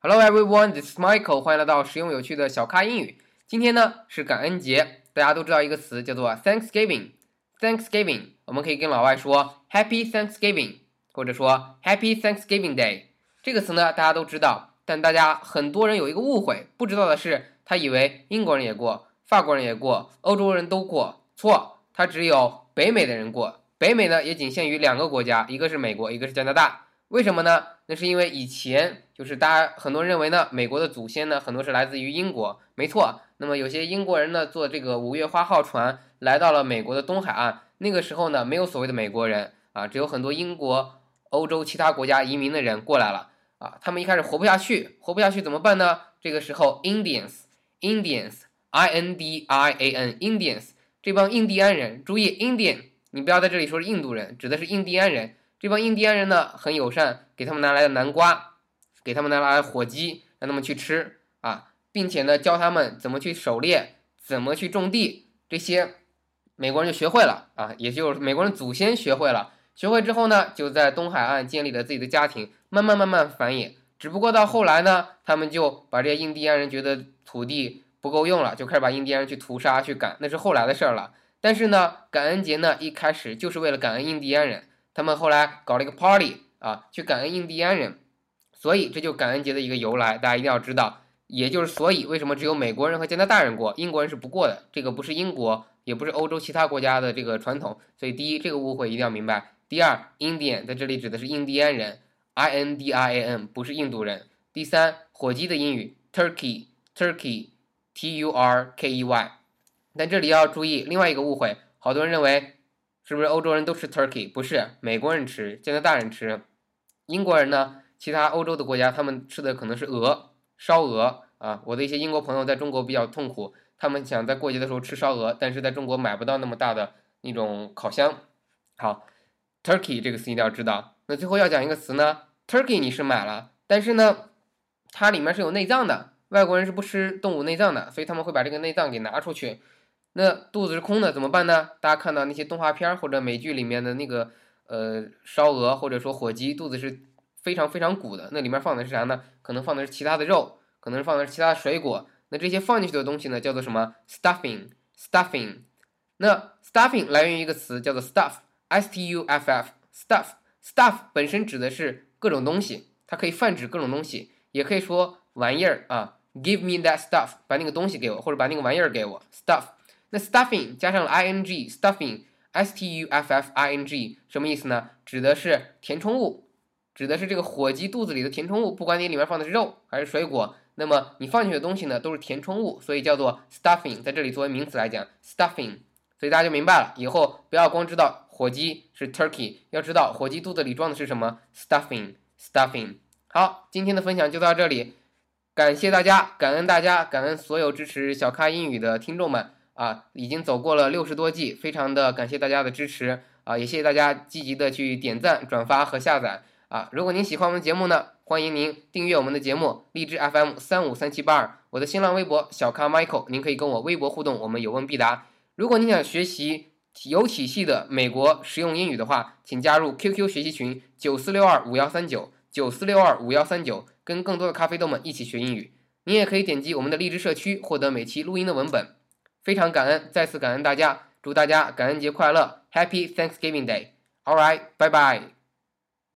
Hello everyone, this is Michael. 欢迎来到实用有趣的小咖英语。今天呢是感恩节，大家都知道一个词叫做 Thanksgiving。Thanksgiving，我们可以跟老外说 Happy Thanksgiving，或者说 Happy Thanksgiving Day。这个词呢大家都知道，但大家很多人有一个误会，不知道的是，他以为英国人也过，法国人也过，欧洲人都过。错，它只有北美的人过。北美呢也仅限于两个国家，一个是美国，一个是加拿大。为什么呢？那是因为以前就是大家很多认为呢，美国的祖先呢很多是来自于英国，没错。那么有些英国人呢坐这个五月花号船来到了美国的东海岸，那个时候呢没有所谓的美国人啊，只有很多英国、欧洲其他国家移民的人过来了啊。他们一开始活不下去，活不下去怎么办呢？这个时候，Indians，Indians，I N D I A N，Indians 这帮印第安人，注意 Indian，你不要在这里说是印度人，指的是印第安人。这帮印第安人呢很友善，给他们拿来的南瓜，给他们拿来的火鸡，让他们去吃啊，并且呢教他们怎么去狩猎，怎么去种地，这些美国人就学会了啊，也就是美国人祖先学会了。学会之后呢，就在东海岸建立了自己的家庭，慢慢慢慢繁衍。只不过到后来呢，他们就把这些印第安人觉得土地不够用了，就开始把印第安人去屠杀去赶，那是后来的事儿了。但是呢，感恩节呢一开始就是为了感恩印第安人。他们后来搞了一个 party 啊，去感恩印第安人，所以这就感恩节的一个由来，大家一定要知道。也就是所以为什么只有美国人和加拿大人过，英国人是不过的。这个不是英国，也不是欧洲其他国家的这个传统。所以第一，这个误会一定要明白。第二，Indian 在这里指的是印第安人，I N D I A N 不是印度人。第三，火鸡的英语 Turkey，Turkey，T U R K E Y。但这里要注意另外一个误会，好多人认为。是不是欧洲人都吃 turkey？不是，美国人吃，加拿大人吃，英国人呢？其他欧洲的国家他们吃的可能是鹅，烧鹅啊。我的一些英国朋友在中国比较痛苦，他们想在过节的时候吃烧鹅，但是在中国买不到那么大的那种烤箱。好，turkey 这个词一定要知道。那最后要讲一个词呢，turkey 你是买了，但是呢，它里面是有内脏的，外国人是不吃动物内脏的，所以他们会把这个内脏给拿出去。那肚子是空的怎么办呢？大家看到那些动画片或者美剧里面的那个呃烧鹅或者说火鸡，肚子是非常非常鼓的。那里面放的是啥呢？可能放的是其他的肉，可能是放的是其他的水果。那这些放进去的东西呢，叫做什么？stuffing，stuffing。那 stuffing 来源于一个词叫做 stuff，s t u f f，stuff，stuff 本身指的是各种东西，它可以泛指各种东西，也可以说玩意儿啊。Give me that stuff，把那个东西给我，或者把那个玩意儿给我。stuff。那 stuffing 加上了 i n g，stuffing，s t u f f i n g，什么意思呢？指的是填充物，指的是这个火鸡肚子里的填充物。不管你里面放的是肉还是水果，那么你放进去的东西呢，都是填充物，所以叫做 stuffing。在这里作为名词来讲，stuffing。所以大家就明白了，以后不要光知道火鸡是 turkey，要知道火鸡肚子里装的是什么 stuffing，stuffing。好，今天的分享就到这里，感谢大家，感恩大家，感恩所有支持小咖英语的听众们。啊，已经走过了六十多季，非常的感谢大家的支持啊，也谢谢大家积极的去点赞、转发和下载啊。如果您喜欢我们节目呢，欢迎您订阅我们的节目荔枝 FM 三五三七八二，我的新浪微博小咖 Michael，您可以跟我微博互动，我们有问必答。如果您想学习有体系的美国实用英语的话，请加入 QQ 学习群九四六二五幺三九九四六二五幺三九，跟更多的咖啡豆们一起学英语。您也可以点击我们的荔枝社区，获得每期录音的文本。非常感恩，再次感恩大家，祝大家感恩节快乐，Happy Thanksgiving Day！All right，拜拜。